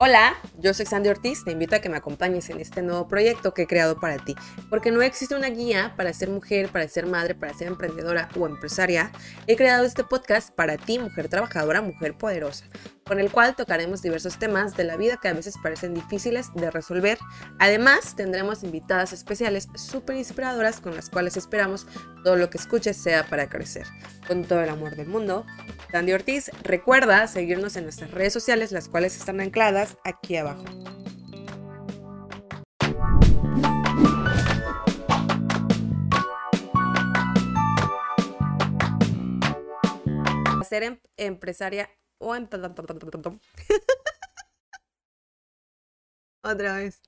Hola, yo soy Sandy Ortiz, te invito a que me acompañes en este nuevo proyecto que he creado para ti, porque no existe una guía para ser mujer, para ser madre, para ser emprendedora o empresaria. He creado este podcast para ti, mujer trabajadora, mujer poderosa, con el cual tocaremos diversos temas de la vida que a veces parecen difíciles de resolver. Además, tendremos invitadas especiales súper inspiradoras con las cuales esperamos todo lo que escuches sea para crecer. Con todo el amor del mundo, Sandy Ortiz, recuerda seguirnos en nuestras redes sociales, las cuales están ancladas aquí abajo. Ser em- empresaria em- Otra vez.